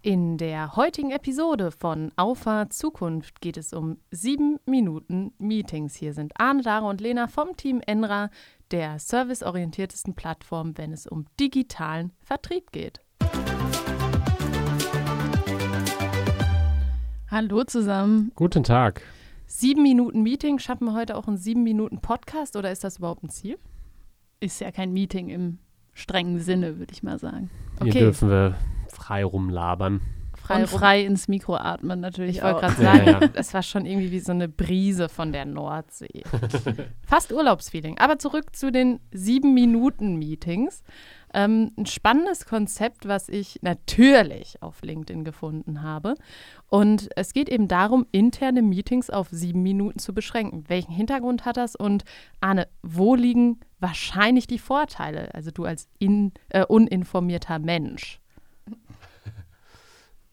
In der heutigen Episode von Auffahrt Zukunft geht es um sieben Minuten Meetings. Hier sind Arne, Dara und Lena vom Team Enra, der serviceorientiertesten Plattform, wenn es um digitalen Vertrieb geht. Hallo zusammen. Guten Tag. Sieben Minuten Meeting. Schaffen wir heute auch einen sieben Minuten Podcast oder ist das überhaupt ein Ziel? Ist ja kein Meeting im strengen Sinne, würde ich mal sagen. Hier dürfen wir frei rumlabern. Frei, und frei ins Mikro atmen natürlich. Ich wollte gerade sagen, ja, ja. das war schon irgendwie wie so eine Brise von der Nordsee. Fast Urlaubsfeeling. Aber zurück zu den sieben Minuten Meetings. Ähm, ein spannendes Konzept, was ich natürlich auf LinkedIn gefunden habe. Und es geht eben darum, interne Meetings auf sieben Minuten zu beschränken. Welchen Hintergrund hat das? Und Arne, wo liegen wahrscheinlich die Vorteile? Also du als in, äh, uninformierter Mensch.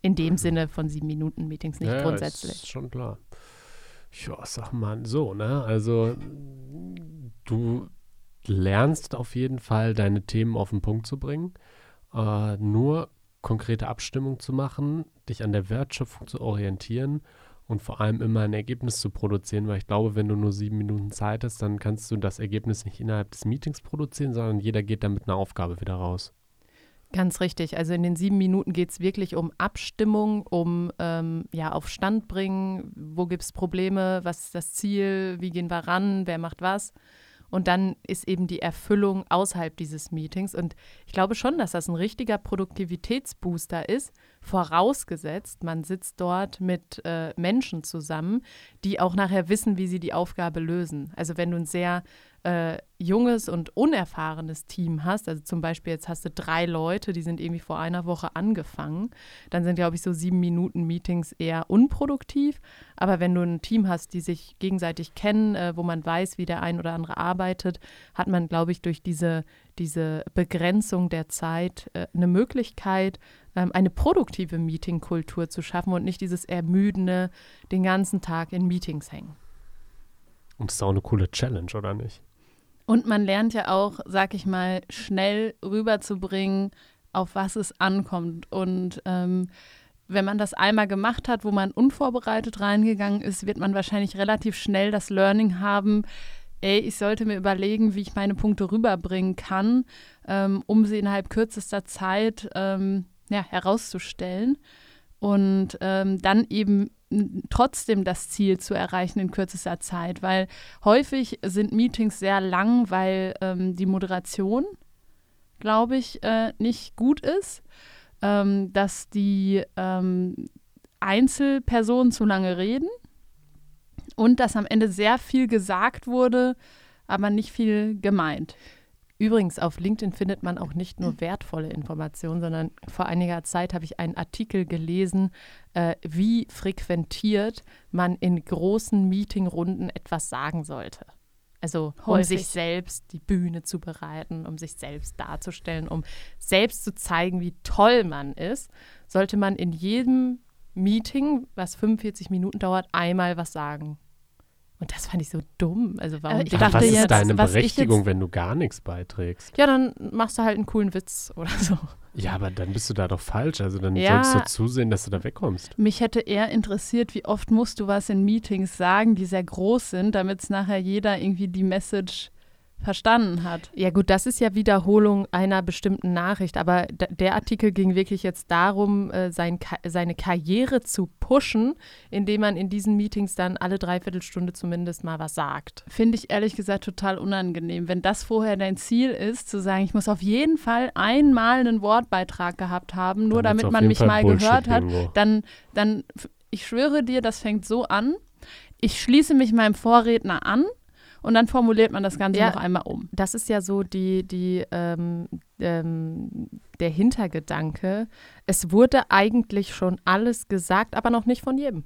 In dem Sinne von sieben Minuten Meetings, nicht ja, grundsätzlich. Ist schon klar. Ja, sag mal so, ne? Also du lernst auf jeden Fall, deine Themen auf den Punkt zu bringen. Äh, nur konkrete Abstimmung zu machen, dich an der Wertschöpfung zu orientieren und vor allem immer ein Ergebnis zu produzieren, weil ich glaube, wenn du nur sieben Minuten Zeit hast, dann kannst du das Ergebnis nicht innerhalb des Meetings produzieren, sondern jeder geht dann mit einer Aufgabe wieder raus. Ganz richtig. Also in den sieben Minuten geht es wirklich um Abstimmung, um ähm, ja, auf Stand bringen, wo gibt es Probleme, was ist das Ziel, wie gehen wir ran, wer macht was. Und dann ist eben die Erfüllung außerhalb dieses Meetings. Und ich glaube schon, dass das ein richtiger Produktivitätsbooster ist, vorausgesetzt, man sitzt dort mit äh, Menschen zusammen, die auch nachher wissen, wie sie die Aufgabe lösen. Also wenn du ein sehr äh, junges und unerfahrenes Team hast, also zum Beispiel jetzt hast du drei Leute, die sind irgendwie vor einer Woche angefangen, dann sind, glaube ich, so sieben Minuten Meetings eher unproduktiv. Aber wenn du ein Team hast, die sich gegenseitig kennen, äh, wo man weiß, wie der ein oder andere arbeitet, hat man, glaube ich, durch diese, diese Begrenzung der Zeit äh, eine Möglichkeit, ähm, eine produktive Meetingkultur zu schaffen und nicht dieses ermüdende, den ganzen Tag in Meetings hängen. Und das ist auch eine coole Challenge, oder nicht? Und man lernt ja auch, sag ich mal, schnell rüberzubringen, auf was es ankommt. Und ähm, wenn man das einmal gemacht hat, wo man unvorbereitet reingegangen ist, wird man wahrscheinlich relativ schnell das Learning haben, ey, ich sollte mir überlegen, wie ich meine Punkte rüberbringen kann, ähm, um sie innerhalb kürzester Zeit ähm, ja, herauszustellen und ähm, dann eben trotzdem das Ziel zu erreichen in kürzester Zeit, weil häufig sind Meetings sehr lang, weil ähm, die Moderation, glaube ich, äh, nicht gut ist, ähm, dass die ähm, Einzelpersonen zu lange reden und dass am Ende sehr viel gesagt wurde, aber nicht viel gemeint. Übrigens, auf LinkedIn findet man auch nicht nur wertvolle Informationen, sondern vor einiger Zeit habe ich einen Artikel gelesen, äh, wie frequentiert man in großen Meetingrunden etwas sagen sollte. Also um Häufig. sich selbst die Bühne zu bereiten, um sich selbst darzustellen, um selbst zu zeigen, wie toll man ist, sollte man in jedem Meeting, was 45 Minuten dauert, einmal was sagen. Und das fand ich so dumm. Also warum? Ich dachte was ist jetzt, deine Berechtigung, jetzt, wenn du gar nichts beiträgst? Ja, dann machst du halt einen coolen Witz oder so. Ja, aber dann bist du da doch falsch. Also dann ja, sollst du zusehen, dass du da wegkommst. Mich hätte eher interessiert, wie oft musst du was in Meetings sagen, die sehr groß sind, damit es nachher jeder irgendwie die Message verstanden hat. Ja gut, das ist ja Wiederholung einer bestimmten Nachricht, aber der Artikel ging wirklich jetzt darum, äh, sein, seine Karriere zu pushen, indem man in diesen Meetings dann alle Dreiviertelstunde zumindest mal was sagt. Finde ich ehrlich gesagt total unangenehm. Wenn das vorher dein Ziel ist, zu sagen, ich muss auf jeden Fall einmal einen Wortbeitrag gehabt haben, nur dann damit man mich Fall mal Bullshit gehört hat, irgendwo. dann, dann, ich schwöre dir, das fängt so an. Ich schließe mich meinem Vorredner an und dann formuliert man das Ganze ja, noch einmal um. Das ist ja so die, die, ähm, ähm, der Hintergedanke. Es wurde eigentlich schon alles gesagt, aber noch nicht von jedem.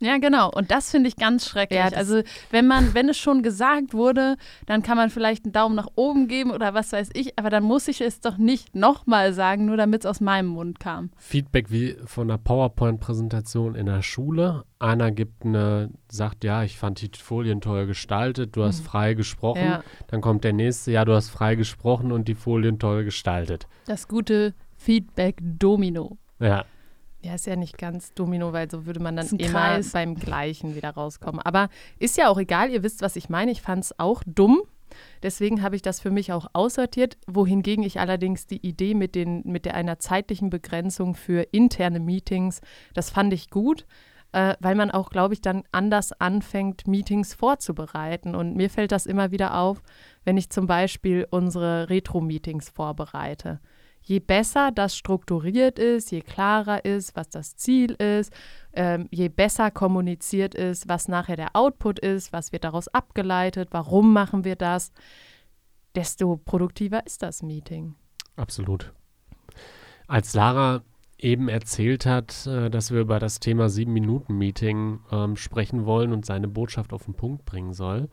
Ja, genau. Und das finde ich ganz schrecklich. Ja, also, wenn man, wenn es schon gesagt wurde, dann kann man vielleicht einen Daumen nach oben geben oder was weiß ich, aber dann muss ich es doch nicht nochmal sagen, nur damit es aus meinem Mund kam. Feedback wie von einer PowerPoint-Präsentation in der Schule. Einer gibt eine, sagt, ja, ich fand die Folien toll gestaltet, du hast mhm. frei gesprochen. Ja. Dann kommt der nächste, ja, du hast frei gesprochen und die Folien toll gestaltet. Das gute Feedback Domino. Ja. Ja, ist ja nicht ganz Domino, weil so würde man dann immer Kreis. beim Gleichen wieder rauskommen. Aber ist ja auch egal, ihr wisst, was ich meine. Ich fand es auch dumm. Deswegen habe ich das für mich auch aussortiert, wohingegen ich allerdings die Idee mit, den, mit der einer zeitlichen Begrenzung für interne Meetings, das fand ich gut, äh, weil man auch, glaube ich, dann anders anfängt, Meetings vorzubereiten. Und mir fällt das immer wieder auf, wenn ich zum Beispiel unsere Retro-Meetings vorbereite. Je besser das strukturiert ist, je klarer ist, was das Ziel ist, ähm, je besser kommuniziert ist, was nachher der Output ist, was wird daraus abgeleitet, warum machen wir das, desto produktiver ist das Meeting. Absolut. Als Lara eben erzählt hat, äh, dass wir über das Thema 7-Minuten-Meeting ähm, sprechen wollen und seine Botschaft auf den Punkt bringen soll,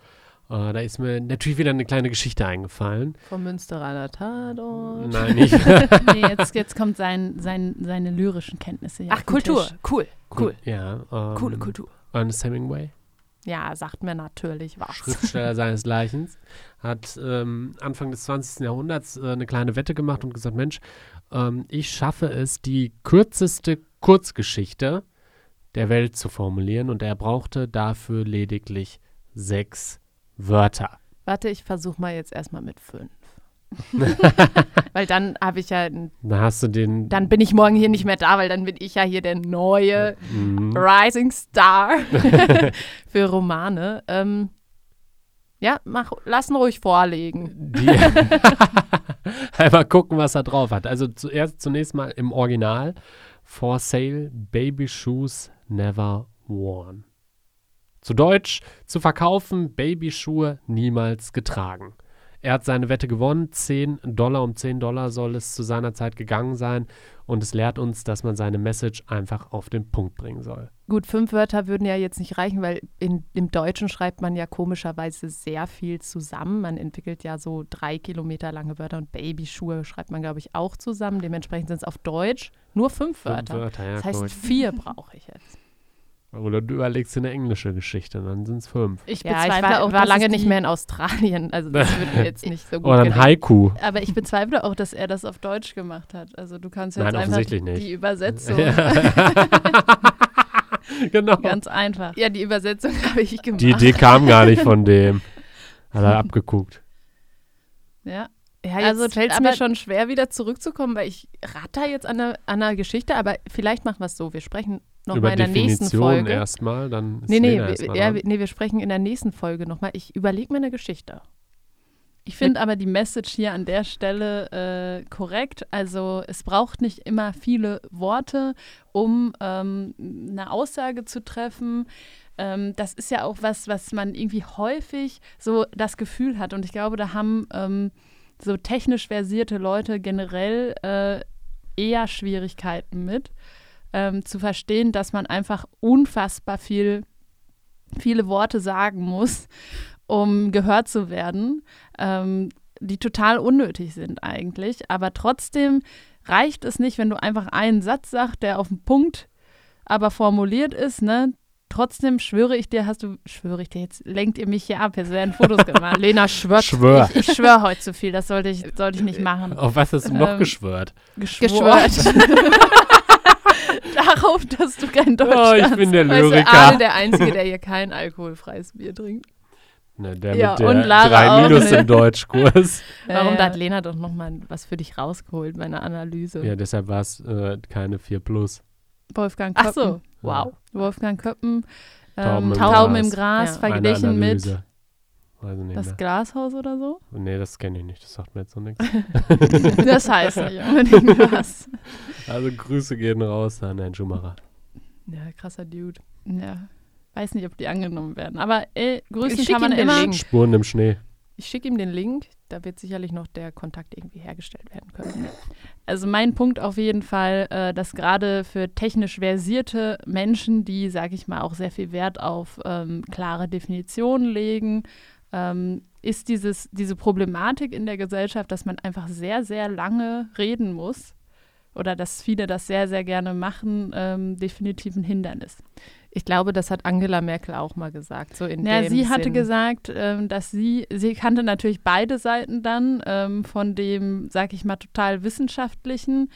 äh, da ist mir natürlich wieder eine kleine Geschichte eingefallen. Vom Münsteraner Tatort. Nein, nicht. nee, jetzt, jetzt kommt sein, sein, seine lyrischen Kenntnisse. Ach, Kultur. Tisch. Cool, cool. Ja. Ähm, Coole Kultur. Ernest Hemingway, Ja, sagt mir natürlich was. Schriftsteller seinesgleichen, hat ähm, Anfang des 20. Jahrhunderts äh, eine kleine Wette gemacht und gesagt, Mensch, ähm, ich schaffe es, die kürzeste Kurzgeschichte der Welt zu formulieren und er brauchte dafür lediglich sechs Wörter. Warte, ich versuche mal jetzt erstmal mit fünf. weil dann habe ich ja, Da hast du den. dann bin ich morgen hier nicht mehr da, weil dann bin ich ja hier der neue Mhm. Rising Star für Romane. Ähm, ja, mach, lassen ruhig vorlegen. Einmal gucken, was er drauf hat. Also zuerst zunächst mal im Original. For sale, Baby Shoes never worn. Zu Deutsch, zu verkaufen, Babyschuhe niemals getragen. Er hat seine Wette gewonnen, 10 Dollar, um 10 Dollar soll es zu seiner Zeit gegangen sein und es lehrt uns, dass man seine Message einfach auf den Punkt bringen soll. Gut, fünf Wörter würden ja jetzt nicht reichen, weil in, im Deutschen schreibt man ja komischerweise sehr viel zusammen. Man entwickelt ja so drei Kilometer lange Wörter und Babyschuhe schreibt man, glaube ich, auch zusammen. Dementsprechend sind es auf Deutsch nur fünf Fünf Wörter. Wörter, ja, das heißt, cool. vier brauche ich jetzt. Oder du überlegst dir eine englische Geschichte, dann sind es fünf. Ich Ja, ich bezweifle war, auch, war dass lange nicht die- mehr in Australien. Also das würde mir jetzt nicht so gut Oder ein. Haiku. Aber ich bezweifle auch, dass er das auf Deutsch gemacht hat. Also du kannst jetzt Nein, einfach offensichtlich nicht. die Übersetzung genau. ganz einfach. Ja, die Übersetzung habe ich gemacht. Die Idee kam gar nicht von dem. Hat er abgeguckt. Ja. Ja, jetzt Also, fällt es mir schon schwer, wieder zurückzukommen, weil ich ratter jetzt an einer, an einer Geschichte, aber vielleicht machen wir es so. Wir sprechen noch Über in der nächsten Definition Folge. erstmal, dann ist Nee, nee, Lena wir, ja, nee, wir sprechen in der nächsten Folge nochmal. Ich überlege mir eine Geschichte. Ich finde aber die Message hier an der Stelle äh, korrekt. Also es braucht nicht immer viele Worte, um ähm, eine Aussage zu treffen. Ähm, das ist ja auch was, was man irgendwie häufig so das Gefühl hat. Und ich glaube, da haben ähm, so technisch versierte Leute generell äh, eher Schwierigkeiten mit, ähm, zu verstehen, dass man einfach unfassbar viel, viele Worte sagen muss, um gehört zu werden, ähm, die total unnötig sind eigentlich. Aber trotzdem reicht es nicht, wenn du einfach einen Satz sagst, der auf den Punkt aber formuliert ist, ne? Trotzdem schwöre ich dir, hast du, schwöre ich dir, jetzt lenkt ihr mich hier ab, jetzt werden Fotos gemacht. Lena schwört. Schwör. Ich, ich schwöre heute zu viel, das sollte ich, sollte ich nicht machen. Auf was hast du noch Ähm, geschwört? Geschwört. Darauf, dass du kein Deutsch Oh, ich kannst. bin der Weißt du, Lyriker. Der Einzige, der hier kein alkoholfreies Bier trinkt. Ne, der Ja, mit der und Lara drei auch Minus nicht. im Deutschkurs. Warum? Äh, Da hat Lena doch nochmal was für dich rausgeholt, meine Analyse. ja, deshalb war es äh, keine 4 plus. Wolfgang Köppen. Ach so, wow. Wolfgang Köppen. Tauben Ähm, im Tauben Gras. im Gras, Ja. Verglichen mit Ich nicht das mehr. Glashaus oder so. Nee, das kenne ich nicht. Das sagt mir jetzt so nichts. Das heißt nicht unbedingt was. Also Grüße gehen raus an Herrn Schumacher. Ja, krasser Dude. Ja. Weiß nicht, ob die angenommen werden. Aber ey, grüßen Ich schick kann man ihm den immer. Link. Spuren im Schnee. Ich schicke ihm den Link, da wird sicherlich noch der Kontakt irgendwie hergestellt werden können. Also mein Punkt auf jeden Fall, äh, dass gerade für technisch versierte Menschen, die, sage ich mal, auch sehr viel Wert auf ähm, klare Definitionen legen, ähm, ist dieses, diese Problematik in der Gesellschaft, dass man einfach sehr, sehr lange reden muss oder dass viele das sehr, sehr gerne machen, ähm, definitiv ein Hindernis. Ich glaube, das hat Angela Merkel auch mal gesagt. So in Ja, dem sie hatte Sinn. gesagt, ähm, dass sie, sie kannte natürlich beide Seiten dann, ähm, von dem, sag ich mal, total wissenschaftlichen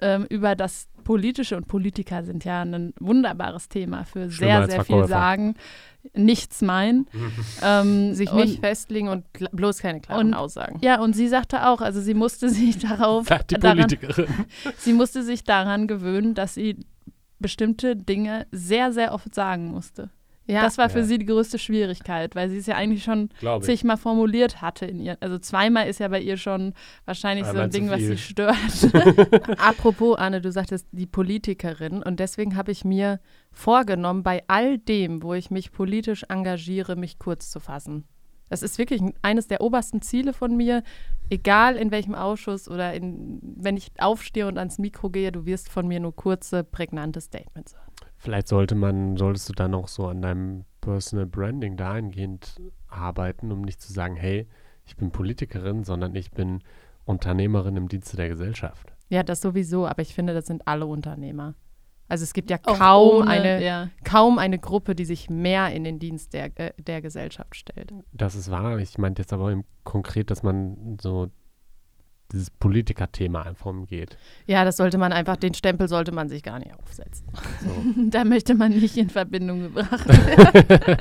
ähm, über das politische und Politiker sind ja ein wunderbares Thema für sehr, sehr viel sagen, nichts meinen. ähm, Sich nicht festlegen und bloß keine klaren und, Aussagen. Ja, und sie sagte auch, also sie musste sich darauf. Sagt die Politikerin. Daran, sie musste sich daran gewöhnen, dass sie bestimmte Dinge sehr, sehr oft sagen musste. Ja. Das war für ja. sie die größte Schwierigkeit, weil sie es ja eigentlich schon zigmal formuliert hatte in ihr. Also zweimal ist ja bei ihr schon wahrscheinlich Einmal so ein Ding, was sie stört. Apropos, Anne, du sagtest die Politikerin und deswegen habe ich mir vorgenommen, bei all dem, wo ich mich politisch engagiere, mich kurz zu fassen. Das ist wirklich eines der obersten Ziele von mir, egal in welchem Ausschuss oder in, wenn ich aufstehe und ans Mikro gehe, du wirst von mir nur kurze, prägnante Statements hören. Vielleicht sollte man, solltest du dann auch so an deinem Personal Branding dahingehend arbeiten, um nicht zu sagen, hey, ich bin Politikerin, sondern ich bin Unternehmerin im Dienste der Gesellschaft. Ja, das sowieso, aber ich finde, das sind alle Unternehmer. Also es gibt ja kaum, ohne, eine, ja. kaum eine Gruppe, die sich mehr in den Dienst der, äh, der Gesellschaft stellt. Das ist wahr. Ich meinte jetzt aber konkret, dass man so dieses Politikerthema einfach umgeht. Ja, das sollte man einfach, den Stempel sollte man sich gar nicht aufsetzen. So. da möchte man nicht in Verbindung gebracht werden.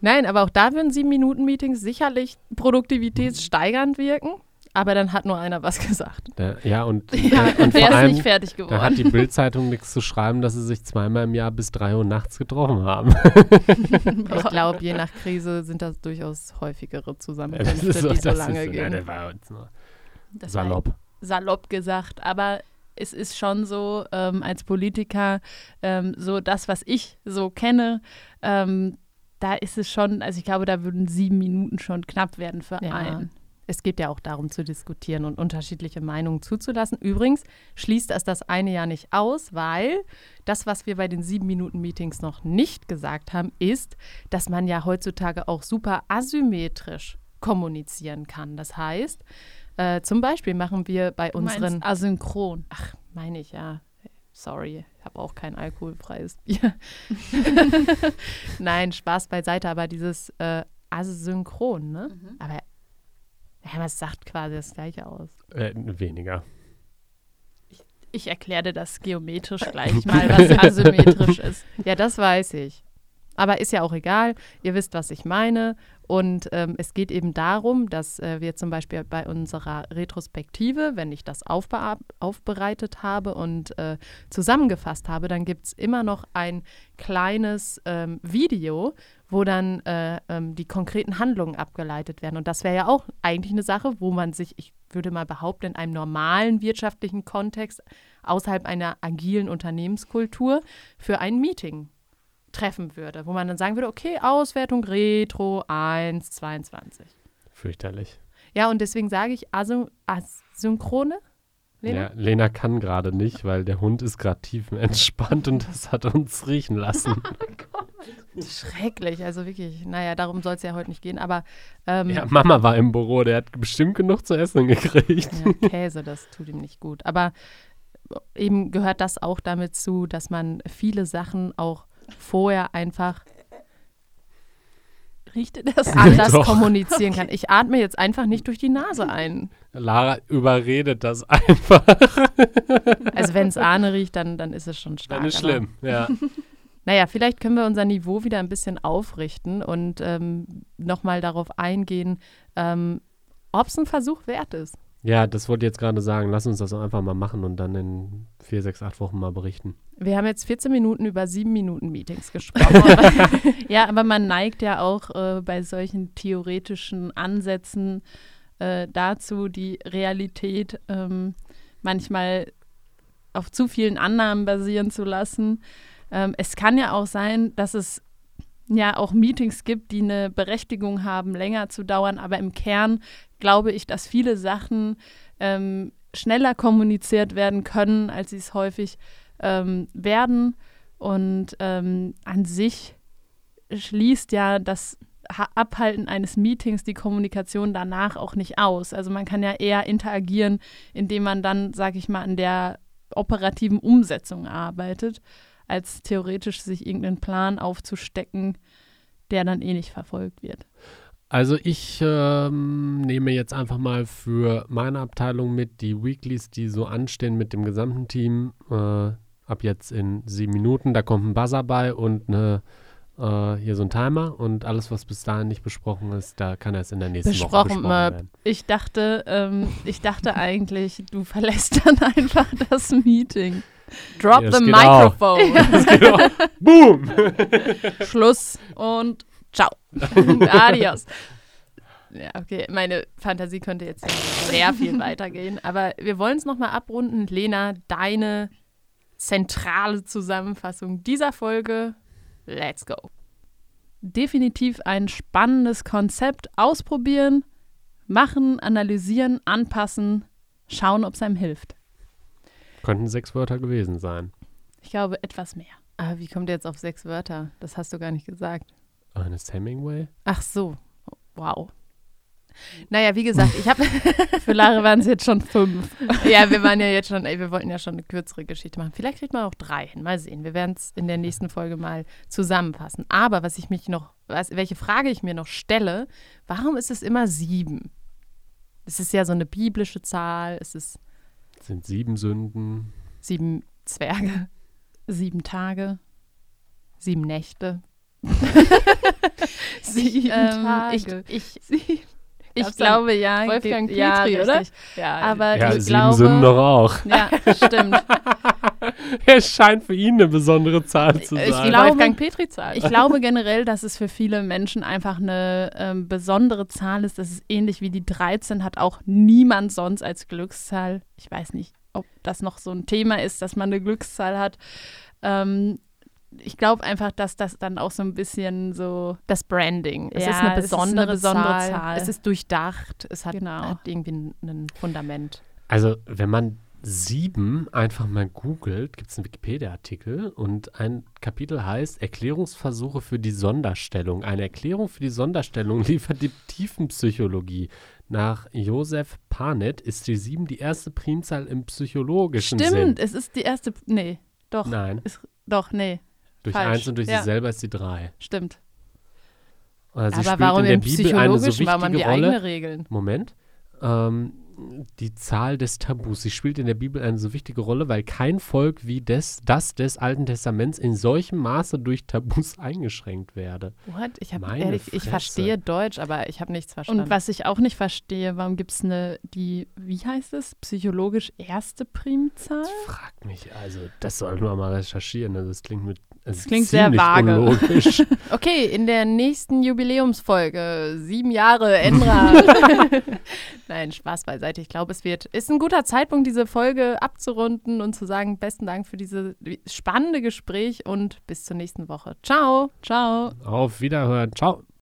Nein, aber auch da würden sieben-Minuten-Meetings sicherlich produktivitätssteigernd wirken. Aber dann hat nur einer was gesagt. Da, ja, und, ja, äh, und der ist allem, nicht fertig geworden. Da hat die Bildzeitung nichts zu schreiben, dass sie sich zweimal im Jahr bis drei Uhr nachts getroffen haben. ich glaube, je nach Krise sind das durchaus häufigere Zusammenkünfte, ja, die so lange gehen. Ja, der war uns nur das salopp. salopp gesagt, aber es ist schon so, ähm, als Politiker, ähm, so das, was ich so kenne, ähm, da ist es schon, also ich glaube, da würden sieben Minuten schon knapp werden für ja. einen. Es geht ja auch darum zu diskutieren und unterschiedliche Meinungen zuzulassen. Übrigens schließt das das eine ja nicht aus, weil das, was wir bei den sieben Minuten Meetings noch nicht gesagt haben, ist, dass man ja heutzutage auch super asymmetrisch kommunizieren kann. Das heißt, äh, zum Beispiel machen wir bei du unseren. Asynchron. Ach, meine ich ja. Sorry, ich habe auch kein alkoholfreies Bier. Nein, Spaß beiseite, aber dieses äh, Asynchron, ne? Mhm. Aber ja, was sagt quasi das gleiche aus? Äh, weniger. Ich, ich erkläre das geometrisch gleich mal, was asymmetrisch ist. Ja, das weiß ich. Aber ist ja auch egal. Ihr wisst, was ich meine. Und ähm, es geht eben darum, dass äh, wir zum Beispiel bei unserer Retrospektive, wenn ich das aufbereitet habe und äh, zusammengefasst habe, dann gibt es immer noch ein kleines ähm, Video, wo dann äh, ähm, die konkreten Handlungen abgeleitet werden. Und das wäre ja auch eigentlich eine Sache, wo man sich, ich würde mal behaupten, in einem normalen wirtschaftlichen Kontext außerhalb einer agilen Unternehmenskultur für ein Meeting treffen würde, wo man dann sagen würde, okay, Auswertung Retro 1, 22. Fürchterlich. Ja, und deswegen sage ich Asy Asynchrone. Lena? Ja, Lena kann gerade nicht, weil der Hund ist gerade tiefenentspannt und das hat uns riechen lassen. oh Schrecklich, also wirklich, naja, darum soll es ja heute nicht gehen, aber ähm, Ja, Mama war im Büro, der hat bestimmt genug zu essen gekriegt. Ja, Käse, das tut ihm nicht gut. Aber eben gehört das auch damit zu, dass man viele Sachen auch vorher einfach riecht das anders kommunizieren kann. Ich atme jetzt einfach nicht durch die Nase ein. Lara überredet das einfach. Also wenn es Ahne riecht, dann, dann ist es schon stark. Dann ist schlimm, ja. Naja, vielleicht können wir unser Niveau wieder ein bisschen aufrichten und ähm, nochmal darauf eingehen, ähm, ob es ein Versuch wert ist. Ja, das wollte ich jetzt gerade sagen. Lass uns das einfach mal machen und dann in vier, sechs, acht Wochen mal berichten. Wir haben jetzt 14 Minuten über sieben Minuten Meetings gesprochen. ja, aber man neigt ja auch äh, bei solchen theoretischen Ansätzen äh, dazu, die Realität ähm, manchmal auf zu vielen Annahmen basieren zu lassen. Ähm, es kann ja auch sein, dass es ja auch Meetings gibt, die eine Berechtigung haben, länger zu dauern, aber im Kern glaube ich, dass viele Sachen ähm, schneller kommuniziert werden können, als sie es häufig ähm, werden. Und ähm, an sich schließt ja das Abhalten eines Meetings die Kommunikation danach auch nicht aus. Also man kann ja eher interagieren, indem man dann, sage ich mal, an der operativen Umsetzung arbeitet, als theoretisch sich irgendeinen Plan aufzustecken, der dann eh nicht verfolgt wird. Also ich ähm, nehme jetzt einfach mal für meine Abteilung mit die Weeklies, die so anstehen mit dem gesamten Team. Äh, ab jetzt in sieben Minuten. Da kommt ein Buzzer bei und eine, äh, hier so ein Timer. Und alles, was bis dahin nicht besprochen ist, da kann erst in der nächsten Woche Besprochen, besprochen äh, werden. Ich dachte, ähm, ich dachte eigentlich, du verlässt dann einfach das Meeting. Drop Ja, the geht auch. microphone. Geht auch. Boom! Schluss und ciao. Adios. Ja, okay, meine Fantasie könnte jetzt sehr viel weitergehen, aber wir wollen es nochmal abrunden. Lena, deine zentrale Zusammenfassung dieser Folge. Let's go. Definitiv ein spannendes Konzept. Ausprobieren, machen, analysieren, anpassen, schauen, ob es einem hilft. Könnten sechs Wörter gewesen sein. Ich glaube, etwas mehr. Ah, wie kommt ihr jetzt auf sechs Wörter? Das hast du gar nicht gesagt. Ernest Hemingway? Ach so. Wow. Naja, wie gesagt, ich habe. Für Lara waren es jetzt schon fünf. ja, wir waren ja jetzt schon, ey, wir wollten ja schon eine kürzere Geschichte machen. Vielleicht kriegt man auch drei hin. Mal sehen. Wir werden es in der nächsten Folge mal zusammenfassen. Aber was ich mich noch, was, welche Frage ich mir noch stelle, warum ist es immer sieben? Es ist ja so eine biblische Zahl, es ist sind sieben Sünden. sieben Zwerge, Sieben Tage. sieben Nächte. Ich, ähm, ich, ich, ich Gab's glaube, ja. Wolfgang ge- ja, Petri, oder? Ja, Aber Ja, ich sieben glaube, Sünden doch auch. Ja, stimmt. Es scheint für ihn eine besondere Zahl zu ich sein. glaube- Wolfgang Petri Zahl. Ich glaube generell, dass es für viele Menschen einfach eine ähm, besondere Zahl ist. Das ist ähnlich wie die 13, hat auch niemand sonst als Glückszahl. Ich weiß nicht, ob das noch so ein Thema ist, dass man eine Glückszahl hat. Ähm, ich glaube einfach, dass das dann auch so ein bisschen so. das Branding. Es Ja, ist eine es ist eine besondere, besondere Zahl. Zahl. Es ist durchdacht. Es hat, Genau. hat irgendwie ein, Fundament. Also, wenn man sieben einfach mal googelt, gibt es einen Wikipedia-Artikel und ein Kapitel heißt Erklärungsversuche für die Sonderstellung. Eine Erklärung für die Sonderstellung liefert die Tiefenpsychologie. Nach Josef Panet ist die sieben die erste Primzahl im psychologischen Sinn. Stimmt, es ist die erste. Nee, doch. Nein, Ist, doch, nee, durch falsch. eins und durch Ja. sich selber ist die drei. stimmt. Also sie Aber spielt warum in der im Bibel eine so? Warum haben die wichtige Rolle. eigene Regeln? Moment. Ähm, die Zahl des Tabus. Sie spielt in der Bibel eine so wichtige Rolle, weil kein Volk wie des, das des Alten Testaments in solchem Maße durch Tabus eingeschränkt werde. What? Ich, hab, Meine ehrlich, ich verstehe Deutsch, aber ich habe nichts verstanden. Und was ich auch nicht verstehe, warum gibt es eine, die, wie heißt es, psychologisch erste Primzahl? Frag mich, also, das soll nur mal recherchieren. Also, das klingt mit. Es Das klingt sehr vage. Unlogisch. Okay, in der nächsten Jubiläumsfolge, sieben Jahre Enra. Nein, Spaß beiseite. Ich glaube, es wird, ist ein guter Zeitpunkt, diese Folge abzurunden und zu sagen, besten Dank für dieses spannende Gespräch und bis zur nächsten Woche. Ciao. Ciao. Auf Wiederhören. Ciao.